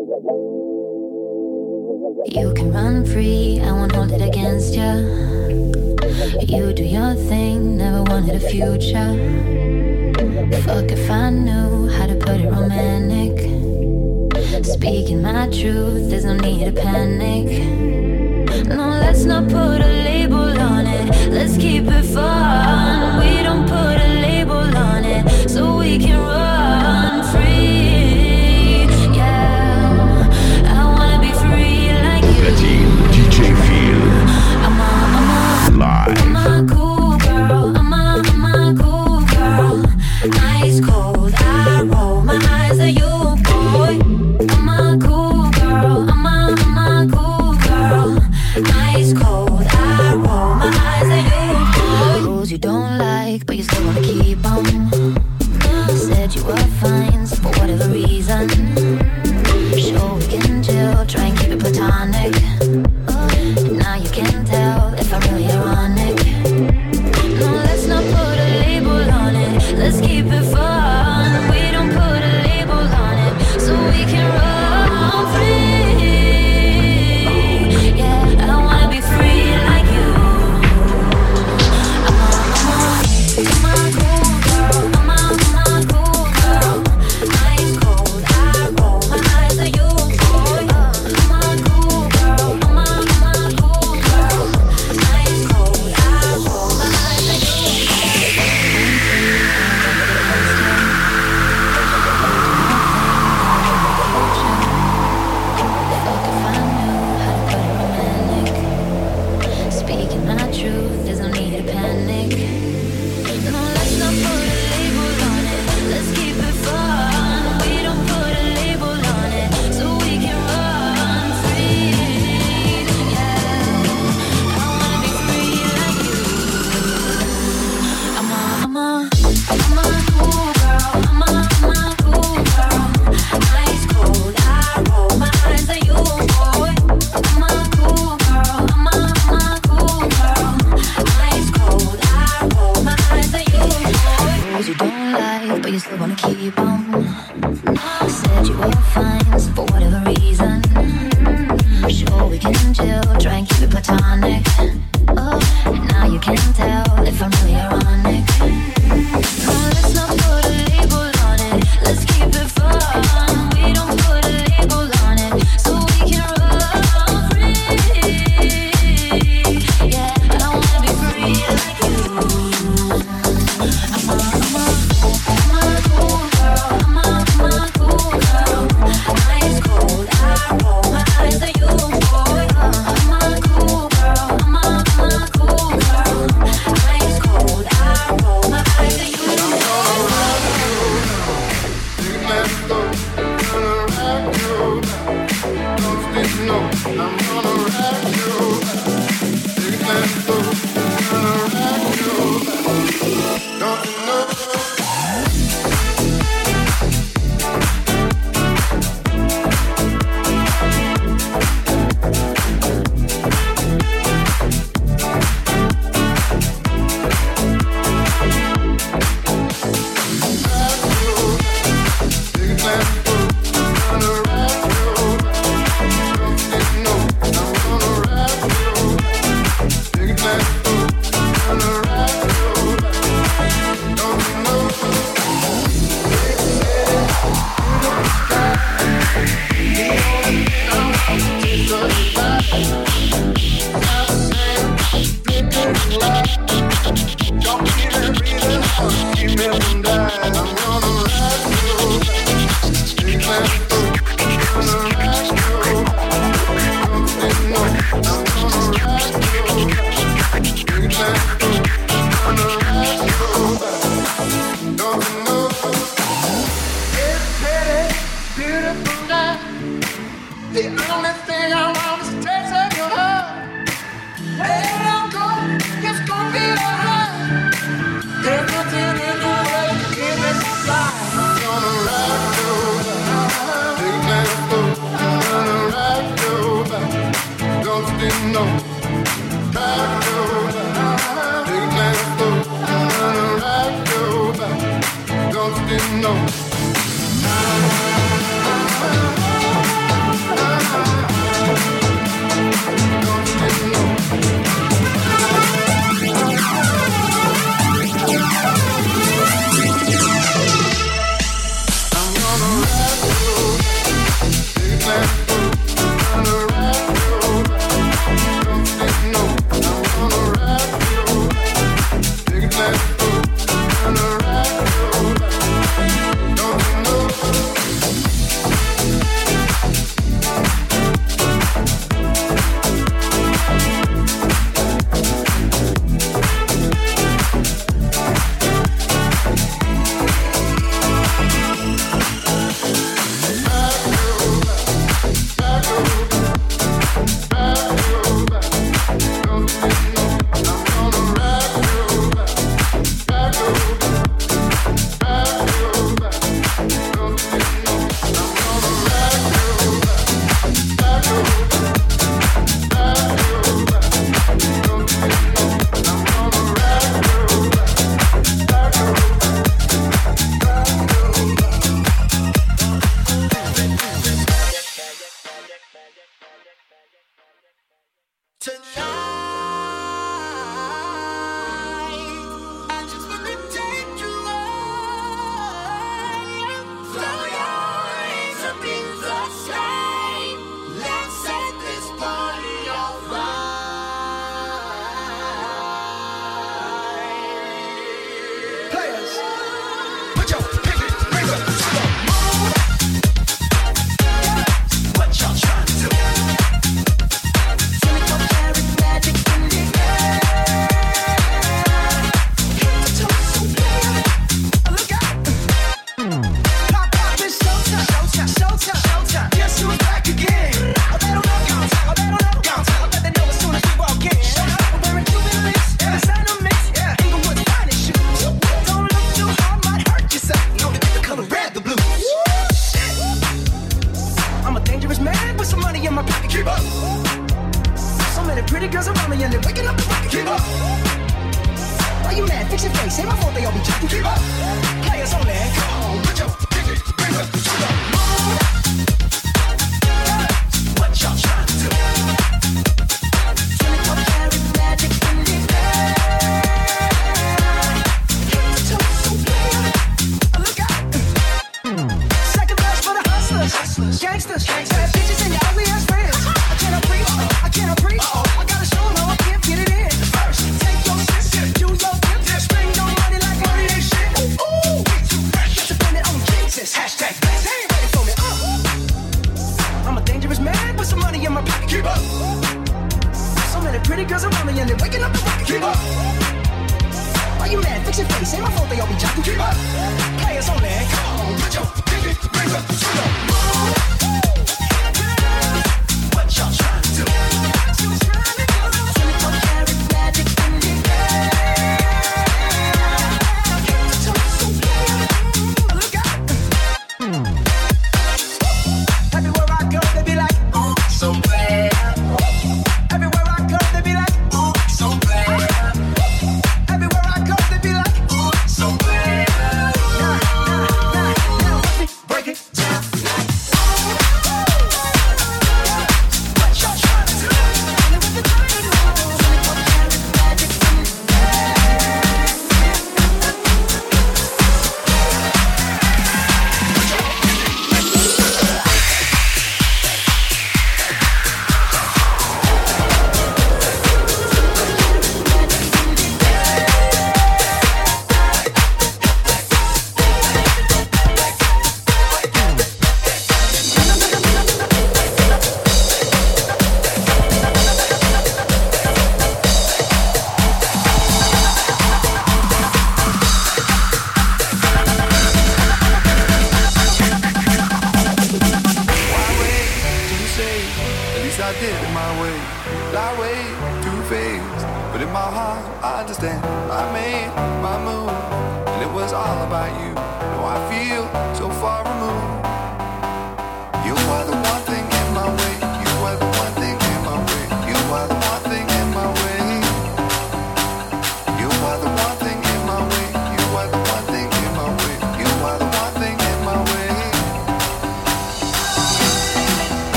You can run free, I won't hold it against you. You do your thing, never wanted a future. Fuck if I knew how to put it romantic. Speaking my truth, there's no need to panic. No, let's not put a label on it, let's keep it fun. We don't put a label on it, so we can run.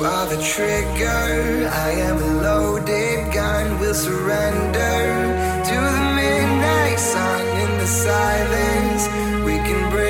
You are the trigger, I am a loaded gun, We'll surrender to the midnight sun in the silence. We can breathe.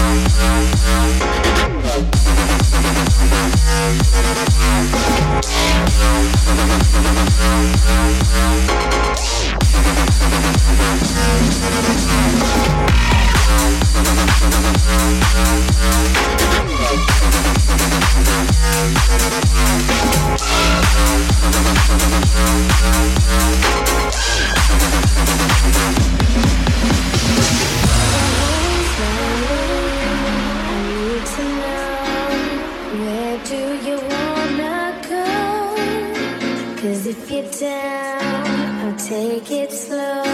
Thank it down, I'll take it slow.